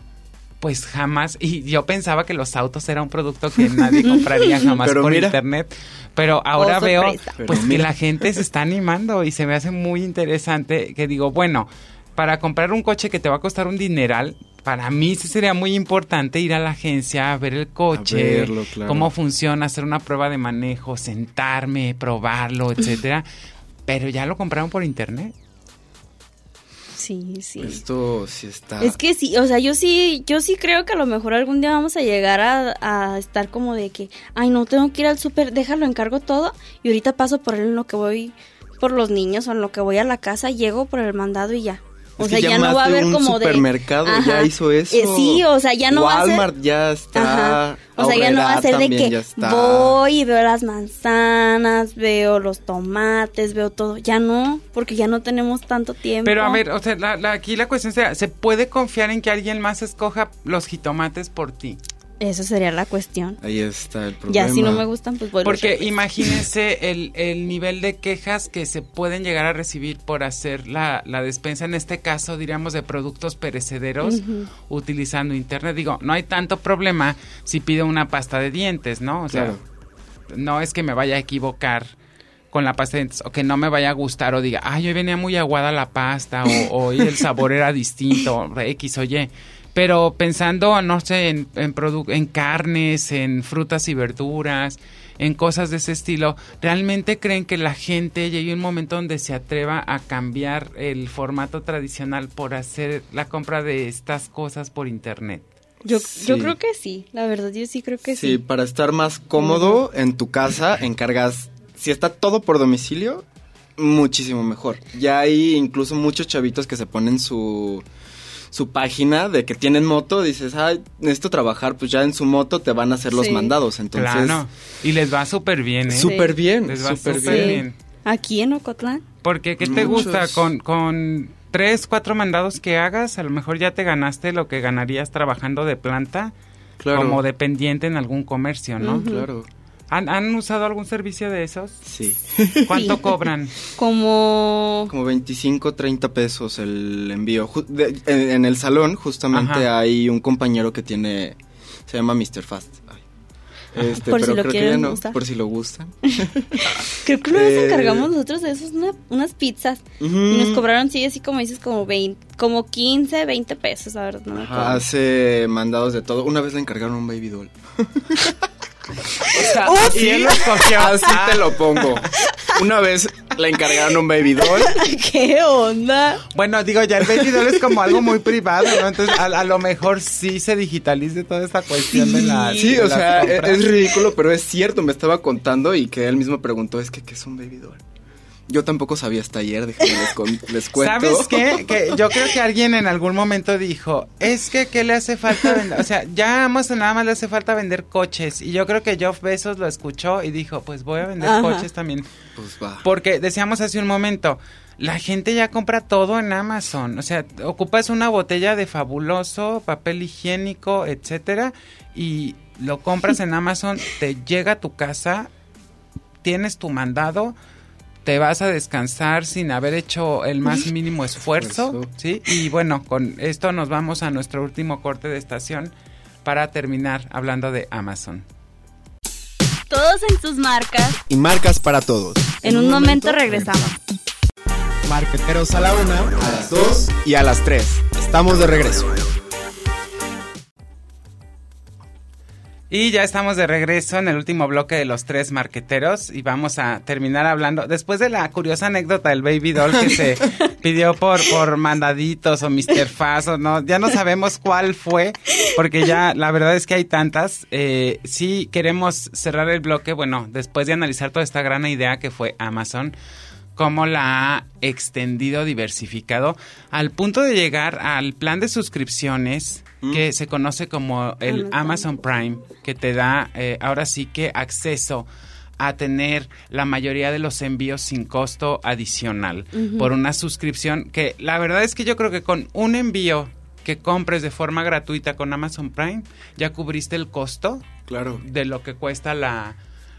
pues jamás, y yo pensaba que los autos era un producto que nadie [laughs] compraría jamás Pero por mira. internet, pero ahora Oh, veo pues Pero que mira. la gente se está animando y se me hace muy interesante que digo, bueno, para comprar un coche que te va a costar un dineral, para mí sí sería muy importante ir a la agencia a ver el coche, verlo, claro. cómo funciona, hacer una prueba de manejo, sentarme, probarlo, [clears throat] etcétera. Pero ya lo compraron por internet. Sí, sí. Esto sí está. Es que sí, o sea, yo sí, yo sí creo que a lo mejor algún día vamos a llegar a, a estar como de que, ay, no, tengo que ir al súper, déjalo, encargo todo y ahorita paso por él en lo que voy por los niños o en lo que voy a la casa, llego por el mandado y ya. O Es sea, ya, no va a haber un como de... supermercado ya hizo eso. Eh, sí, o sea, ya no va a ser... Walmart ya está. Ajá. O sea, ya no va a ser de que voy y veo las manzanas, veo los tomates, veo todo. Ya no, porque ya no tenemos tanto tiempo. Pero a ver, o sea, la- la- aquí la cuestión sería, ¿se puede confiar en que alguien más escoja los jitomates por ti? Eso sería la cuestión. Ahí está el problema. Ya si no me gustan, pues voy Porque imagínense el, el nivel de quejas que se pueden llegar a recibir por hacer la, la despensa, en este caso diríamos de productos perecederos, utilizando internet. Digo, no hay tanto problema si pido una pasta de dientes, ¿no? O sea, no es que me vaya a equivocar con la pasta de dientes o que no me vaya a gustar o diga, ay, hoy venía muy aguada la pasta o, o hoy el sabor era distinto, [laughs] X o Y. Pero pensando, no sé, en, en, en carnes, en frutas y verduras, en cosas de ese estilo, ¿realmente creen que la gente llegue un momento donde se atreva a cambiar el formato tradicional por hacer la compra de estas cosas por internet? Yo, yo creo que sí, la verdad, yo sí creo que Sí, sí. para estar más cómodo en tu casa, encargas. Si está todo por domicilio, muchísimo mejor. Ya hay incluso muchos chavitos que se ponen su su página de que tienen moto, dices, ay, necesito trabajar, pues ya en su moto te van a hacer los Sí. mandados, entonces claro. Y les va súper bien, ¿eh? súper bien, Les va súper bien. bien. Aquí en Ocotlán. Porque, ¿qué te Muchos. gusta? Con, con tres, cuatro mandados que hagas, a lo mejor ya te ganaste lo que ganarías trabajando de planta Claro. como dependiente en algún comercio, ¿no? Claro. ¿Han, han usado algún servicio de esos? Sí. [laughs] ¿Cuánto Sí. cobran? Como... Como 25, 30 pesos el envío. De- en, en el salón justamente Ajá. hay un compañero que tiene, se llama Mr. Fast. Ay. Este, Por si pero lo creo que quieren ya no, por si lo gustan. [laughs] Creo que una vez Eh, encargamos nosotros de esos, una- unas pizzas. Ujú. Y nos cobraron, sí, así como dices, como 20, como 15, 20 pesos, la verdad. No me hace mandados de todo. Una vez le encargaron un baby doll. [laughs] ¡Oh, ¿Y él lo escogió? Así te lo pongo. Una vez le encargaron un baby doll. ¿Qué onda? Bueno, digo, ya el baby doll es como algo muy privado, ¿no? Entonces, a, a lo mejor sí se digitalice toda esta cuestión de la Sí, de o las sea, e- compras. es ridículo, pero es cierto. Me estaba contando y que él mismo preguntó, es que, ¿qué es un baby doll? Yo tampoco sabía hasta ayer, déjenme les, con- les cuento. ¿Sabes qué? [laughs] Que yo creo que alguien en algún momento dijo, es que ¿qué le hace falta vender? O sea, ya a Amazon nada más le hace falta vender coches. Y yo creo que Jeff Bezos lo escuchó y dijo, pues voy a vender Ajá. coches también. Pues va. Porque decíamos hace un momento, la gente ya compra todo en Amazon. O sea, ocupas una botella de fabuloso, papel higiénico, etcétera, y lo compras en Amazon, te llega a tu casa, tienes tu mandado, te vas a descansar sin haber hecho el más mínimo esfuerzo, Esfuerzo. ¿sí? Y bueno, con esto nos vamos a nuestro último corte de estación para terminar hablando de Amazon. Todos en sus marcas. Y marcas para todos. En un momento regresamos. Marqueteros a la una, a las dos y a las tres. Estamos de regreso. Y ya estamos de regreso en el último bloque de los tres marqueteros y vamos a terminar hablando, después de la curiosa anécdota del Baby Doll que se [laughs] pidió por, por mandaditos o Mr. Fast o no, ya no sabemos cuál fue, porque ya la verdad es que hay tantas. Eh, sí queremos cerrar el bloque, bueno, después de analizar toda esta gran idea que fue Amazon, cómo la ha extendido, diversificado, al punto de llegar al plan de suscripciones que se conoce como el Amazon Prime, que te da eh, ahora sí que acceso a tener la mayoría de los envíos sin costo adicional por una suscripción que la verdad es que yo creo que con un envío que compres de forma gratuita con Amazon Prime, ya cubriste el costo Claro. de lo que cuesta la,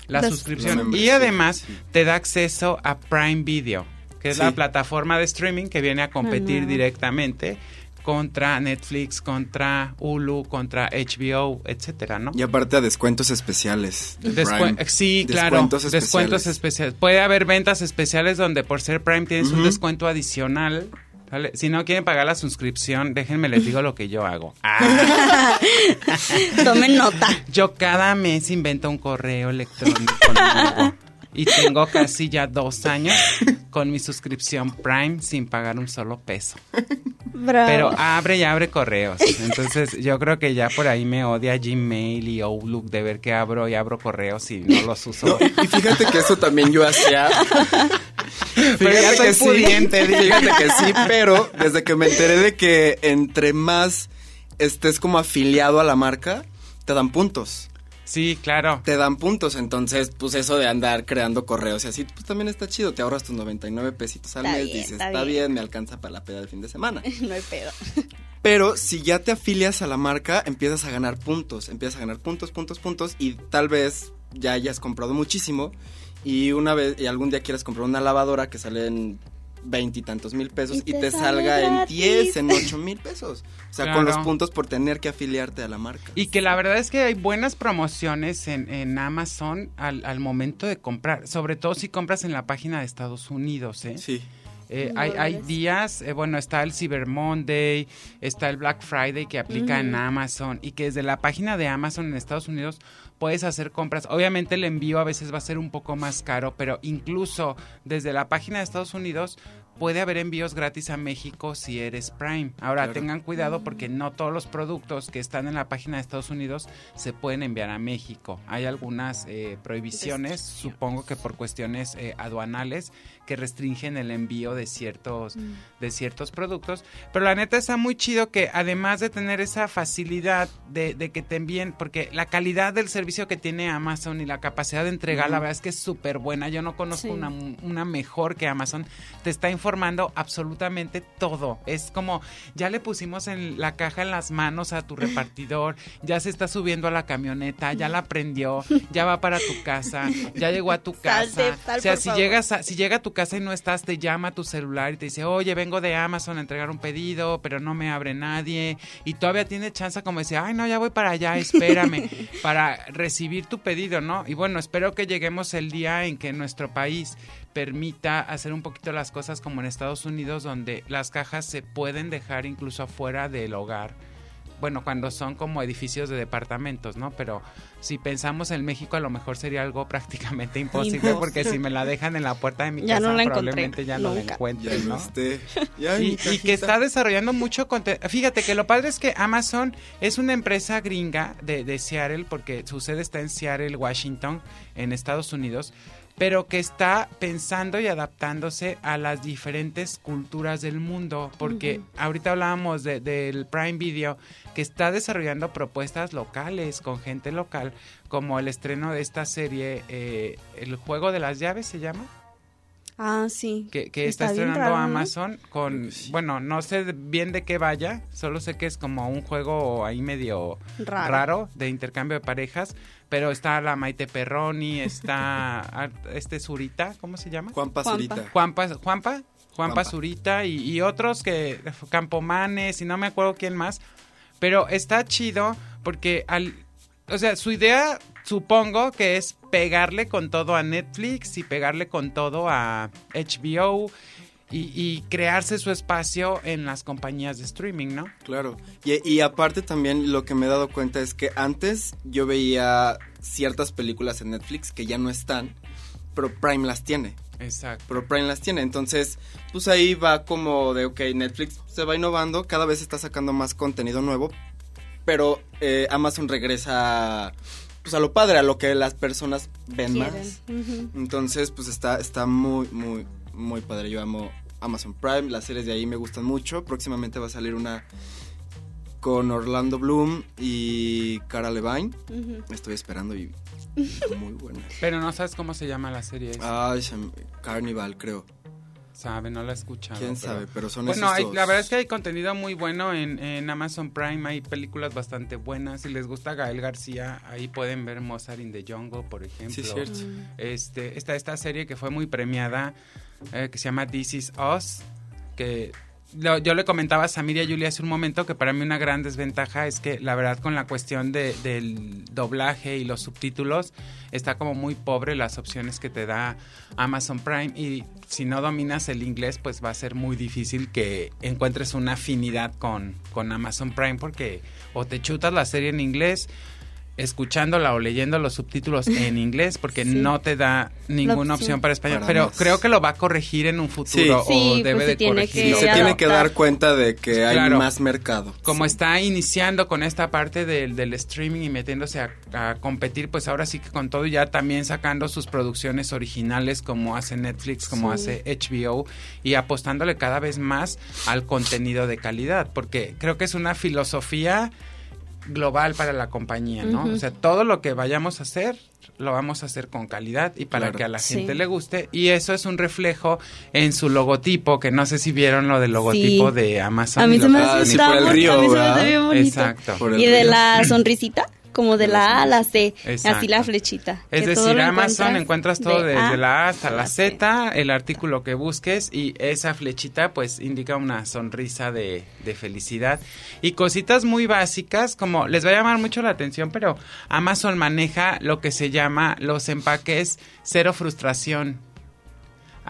la suscripción. Y además te da acceso a Prime Video, que es Sí. la plataforma de streaming que viene a competir directamente contra Netflix, contra Hulu, contra HBO, etcétera, ¿no? Y aparte a descuentos especiales. de Descuen- Prime. sí, claro. Descuentos Descuentos especiales. especiales. Puede haber ventas especiales donde por ser Prime tienes un descuento adicional. ¿Vale? Si no quieren pagar la suscripción, déjenme les digo lo que yo hago. Ah, [laughs] Tomen nota. yo cada mes invento un correo electrónico nuevo. Y tengo casi ya dos años con mi suscripción Prime sin pagar un solo peso. Bravo. Pero abre y abre correos. Entonces yo creo que ya por ahí me odia Gmail y Outlook de ver que abro y abro correos y no los uso. No, y fíjate que eso también yo hacía. Fíjate que sí, pudiente, fíjate que sí, pero desde que me enteré de que entre más estés como afiliado a la marca, te dan puntos. Sí, claro. Te dan puntos, entonces, pues eso de andar creando correos y así, pues también está chido. Te ahorras tus 99 pesitos al Está mes, bien, dices, está está, bien. bien. me alcanza para la peda del fin de semana. [laughs] No hay pedo. Pero si ya te afilias a la marca, empiezas a ganar puntos, empiezas a ganar puntos, puntos, puntos y tal vez ya hayas comprado muchísimo y una vez y algún día quieras comprar una lavadora que sale en veintitantos mil pesos Y y, te salga en gratis. 10, en ocho mil pesos. O sea, con los puntos por tener que afiliarte a la marca. Y que la verdad es que hay buenas promociones en, en Amazon al, al momento de comprar, sobre todo si compras en la página de Estados Unidos, ¿eh? Sí. Eh, hay, hay días, eh, bueno, está el Cyber Monday, está el Black Friday que aplica en Amazon y que desde la página de Amazon en Estados Unidos puedes hacer compras. Obviamente el envío a veces va a ser un poco más caro, pero incluso desde la página de Estados Unidos puede haber envíos gratis a México si eres Prime. Ahora Claro. tengan cuidado porque no todos los productos que están en la página de Estados Unidos se pueden enviar a México. Hay algunas eh, prohibiciones, supongo que por cuestiones eh, aduanales que restringen el envío de ciertos de ciertos productos. Pero la neta está muy chido que además de tener esa facilidad de, de que te envíen, porque la calidad del servicio que tiene Amazon y la capacidad de entregar, la verdad es que es súper buena. Yo no conozco Sí. una, una mejor que Amazon. Te está informando absolutamente todo. Es como, ya le pusimos en la caja en las manos a tu repartidor, ya se está subiendo a la camioneta, ya la prendió, ya va para tu casa, ya llegó a tu casa. Salte, sal, o sea, si llegas a, si llega a tu casa y no estás, te llama a tu celular y te dice, oye, vengo de Amazon a entregar un pedido, pero no me abre nadie. Y todavía tiene chance como decir, ay, no, ya voy para allá, espérame, [laughs] para recibir tu pedido, ¿no? Y bueno, espero que lleguemos el día en que nuestro país permita hacer un poquito las cosas como en Estados Unidos, donde las cajas se pueden dejar incluso afuera del hogar. Bueno, cuando son como edificios de departamentos, ¿no? Pero si pensamos en México, a lo mejor sería algo prácticamente imposible, Imposible. porque si me la dejan en la puerta de mi Ya casa, no probablemente ya no la encuentre, Ya no ¿no? esté. Ya en mi Y, y que está desarrollando mucho contenido. Fíjate que lo padre es que Amazon es una empresa gringa de, de Seattle, porque su sede está en Seattle, Washington, en Estados Unidos, pero que está pensando y adaptándose a las diferentes culturas del mundo, porque ahorita hablábamos de- del Prime Video, que está desarrollando propuestas locales con gente local, como el estreno de esta serie, eh, El Juego de las Llaves se llama Ah, sí. que, que está, estrenando raro, ¿no? Amazon con, bueno, no sé bien de qué vaya, solo sé que es como un juego ahí medio Raro. raro, de intercambio de parejas, pero está la Maite Perroni, está [laughs] ah, este Zurita, ¿cómo se llama? Juan Pazurita. Juanpa, Juanpa, Juanpa Juanpa. Zurita y, y otros que Campomanes y no me acuerdo quién más, pero está chido porque al o sea, su idea supongo que es pegarle con todo a Netflix y pegarle con todo a HBO y, y crearse su espacio en las compañías de streaming, ¿no? Claro. Y, y aparte también lo que me he dado cuenta es que antes yo veía ciertas películas en Netflix que ya no están, pero Prime las tiene. Exacto. Pero Prime las tiene. Entonces, pues ahí va como de, ok, Netflix se va innovando, cada vez está sacando más contenido nuevo, pero eh, Amazon regresa pues a lo padre, a lo que las personas ven Quieren. más. Entonces, pues está, está muy, muy, muy padre. Yo amo Amazon Prime, las series de ahí me gustan mucho. Próximamente va a salir una con Orlando Bloom y Cara Levine. Ujú. Estoy esperando y muy buena. [laughs] Pero no sabes cómo se llama la serie. me- Carnival, creo. Sabe, no la he escuchado. ¿Quién pero- sabe? Pero son Bueno, esos hay- dos. la verdad es que hay contenido muy bueno en, en Amazon Prime, hay películas bastante buenas. Si les gusta Gael García, ahí pueden ver Mozart in the Jungle, por ejemplo. Sí, es cierto. Este, está esta serie que fue muy premiada, eh, que se llama This Is Us, que yo le comentaba a Samir y a Julia hace un momento que para mí una gran desventaja es que la verdad con la cuestión de- del doblaje y los subtítulos está como muy pobre las opciones que te da Amazon Prime y si no dominas el inglés pues va a ser muy difícil que encuentres una afinidad con, con Amazon Prime porque o te chutas la serie en inglés escuchándola o leyendo los subtítulos [laughs] en inglés porque Sí. no te da ninguna opción. opción. para español, Para pero más. creo que lo va a corregir en un futuro Sí. o Sí, debe pues de tiene que Sí, corregirlo. se tiene que dar cuenta de que hay más mercado. Como está iniciando con esta parte del, del streaming y metiéndose a, a competir, pues ahora sí que con todo ya también sacando sus producciones originales como hace Netflix, como Sí. hace HBO y apostándole cada vez más al contenido de calidad, porque creo que es una filosofía global para la compañía, ¿no? O sea, todo lo que vayamos a hacer lo vamos a hacer con calidad y para Claro. que a la Sí. gente le guste y eso es un reflejo en su logotipo, que no sé si vieron lo del logotipo Sí. de Amazon. A mí y se me Ah, bien bonito. Exacto. Y de la [clears throat] sonrisita, como de la A a la C, Exacto. así la flechita. Es que decir, Amazon encuentras todo de desde A la A hasta la. Z, el artículo que busques y esa flechita pues indica una sonrisa de, de felicidad. Y cositas muy básicas como les va a llamar mucho la atención, pero Amazon maneja lo que se llama los empaques cero frustración.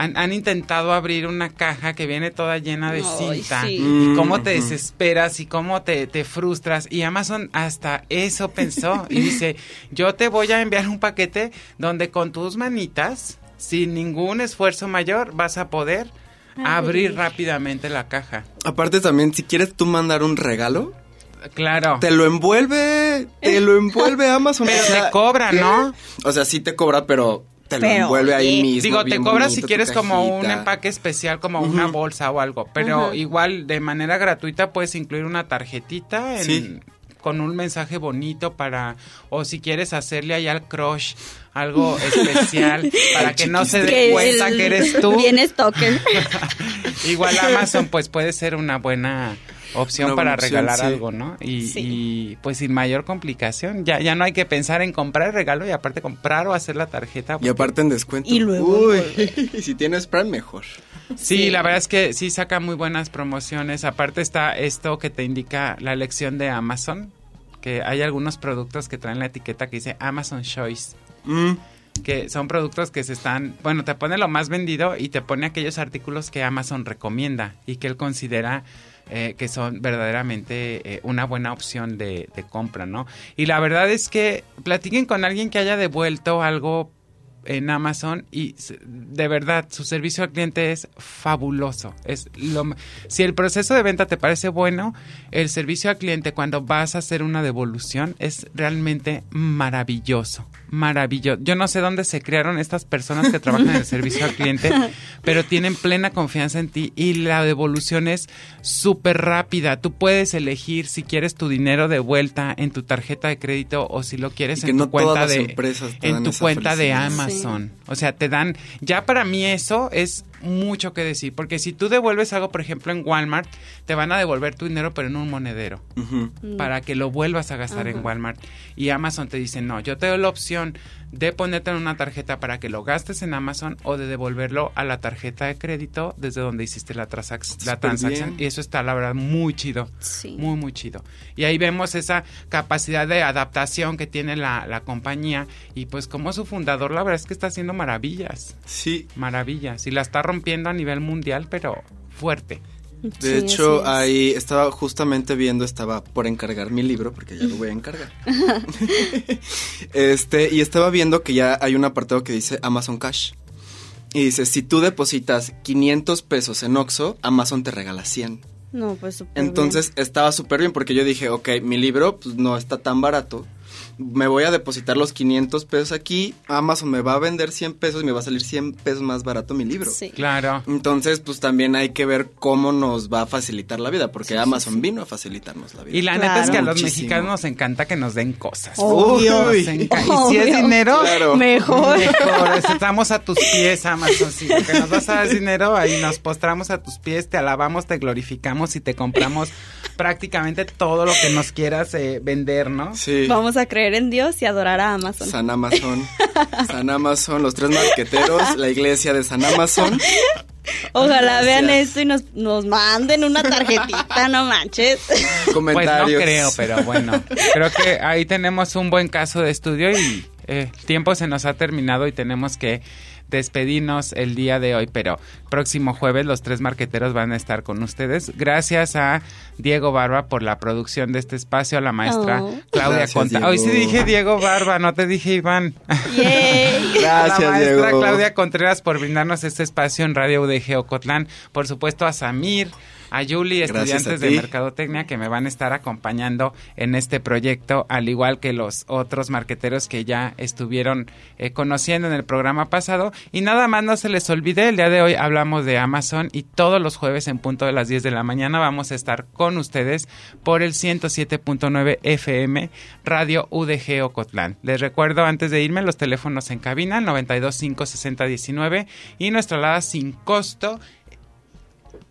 Han, han intentado abrir una caja que viene toda llena de Ay, cinta. sí. Y cómo te Mm, desesperas y cómo te, te frustras. Y Amazon hasta eso pensó. y [laughs] dice, yo te voy a enviar un paquete donde con tus manitas, sin ningún esfuerzo mayor, vas a poder abrir Abrir. rápidamente la caja. Aparte también, si quieres tú mandar un regalo, Claro. te lo envuelve, te lo envuelve [laughs] Amazon. Pero o sea, te cobra, ¿qué? ¿no? O sea, sí te cobra, pero te lo Pero, envuelve ahí mismo. Digo, te cobras si quieres como un empaque especial, como una bolsa o algo. Pero igual, de manera gratuita, puedes incluir una tarjetita en- Sí. con un mensaje bonito para... O si quieres hacerle ahí al crush algo especial [laughs] para que no se dé Que cuenta el- que eres tú. Bien stalker. [laughs] Igual Amazon pues puede ser una buena opción para opción, regalar sí. algo, ¿no? Y, Sí. y, pues sin mayor complicación. Ya, ya no hay que pensar en comprar el regalo y aparte comprar o hacer la tarjeta. Y aparte en descuento. Y luego Uy, [laughs] si tienes Prime, mejor. Sí, Sí. la verdad es que sí saca muy buenas promociones. Aparte está esto que te indica la elección de Amazon, que hay algunos productos que traen la etiqueta que dice Amazon Choice, Mm, que son productos que se están, bueno, te pone lo más vendido y te pone aquellos artículos que Amazon recomienda y que él considera eh, que son verdaderamente eh, una buena opción de, de compra, ¿no? Y la verdad es que platiquen con alguien que haya devuelto algo en Amazon y de verdad su servicio al cliente es fabuloso. Es lo, m- si el proceso de venta te parece bueno, el servicio al cliente cuando vas a hacer una devolución es realmente maravilloso, maravilloso. Yo no sé dónde se crearon estas personas que trabajan en el servicio al cliente, [laughs] pero tienen plena confianza en ti y la devolución es súper rápida. Tú puedes elegir si quieres tu dinero de vuelta en tu tarjeta de crédito o si lo quieres en tu no cuenta de en tu cuenta de felicidad. O sea, te dan, ya para mí eso es mucho que decir, porque si tú devuelves algo, por ejemplo, en Walmart, te van a devolver tu dinero, pero en un monedero, ujú. para que lo vuelvas a gastar en. Walmart. Y Amazon te dice, no, yo te doy la opción de ponerte en una tarjeta para que lo gastes en Amazon o de devolverlo a la tarjeta de crédito desde donde hiciste la, la transacción. bien. Y eso está, la verdad, muy chido. Sí. Muy, muy chido. Y ahí vemos esa capacidad de adaptación que tiene la, la compañía. Y pues como su fundador, la verdad es que está haciendo maravillas. Sí, Maravillas. Y la está rompiendo a nivel mundial, pero fuerte. de Sí, hecho, es. ahí estaba justamente viendo, estaba por encargar mi libro, porque ya lo voy a encargar. [laughs] este, y estaba viendo que ya hay un apartado que dice Amazon Cash. Y dice, si tú depositas 500 pesos en Oxxo, Amazon te regala 100. No, pues súper Entonces estaba súper bien porque yo dije, ok, mi libro pues, no está tan barato. Me voy a depositar los 500 pesos aquí, Amazon me va a vender 100 pesos y me va a salir 100 pesos más barato mi libro. Sí. Claro. Entonces, pues también hay que ver cómo nos va a facilitar la vida, porque Amazon vino a facilitarnos la vida. Y la neta es que a los Muchísimo. mexicanos nos encanta que nos den cosas. Obvio. Nos [laughs] Y si es dinero, Claro. Mejor. mejor. Estamos a tus pies, Amazon. Si que nos vas a dar dinero, ahí nos postramos a tus pies, te alabamos, te glorificamos y te compramos prácticamente todo lo que nos quieras eh, vender, ¿no? Sí. Vamos a creer en Dios y adorar a Amazon. San Amazon. San Amazon, los tres marqueteros, la iglesia de San Amazon. Ojalá Gracias. vean esto y nos, nos manden una tarjetita, no manches. [laughs] Pues no Comentarios. creo, pero bueno. Creo que ahí tenemos un buen caso de estudio y eh, el tiempo se nos ha terminado y tenemos que despedirnos el día de hoy, pero próximo jueves los tres marqueteros van a estar con ustedes. Gracias a Diego Barba por la producción de este espacio, a la maestra Oh. Claudia Gracias, Conta. Diego. Hoy sí dije Diego Barba, no te dije Iván. Yay. [laughs] Gracias, a la maestra Diego. Claudia Contreras por brindarnos este espacio en Radio UDG Ocotlán. Por supuesto a Samir, a Yuli, Gracias estudiantes a de. Mercadotecnia que me van a estar acompañando en este proyecto, al igual que los otros marqueteros que ya estuvieron eh, conociendo en el programa pasado. Y nada más no se les olvide, el día de hoy hablamos de Amazon y todos los jueves en punto de las 10 de la mañana vamos a estar con ustedes por el 107.9 FM Radio UDG Ocotlán. Les recuerdo antes de irme los teléfonos en cabina 925 6019 y nuestra alada sin costo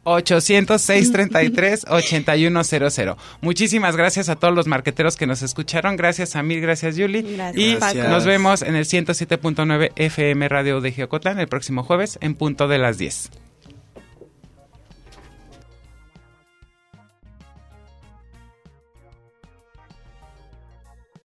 806-33-8100. Muchísimas gracias a todos los marqueteros que nos escucharon. Gracias a Mil, gracias Yuli. Gracias, y nos vemos en el 107.9 FM Radio de Geocotlán el próximo jueves en punto de las 10.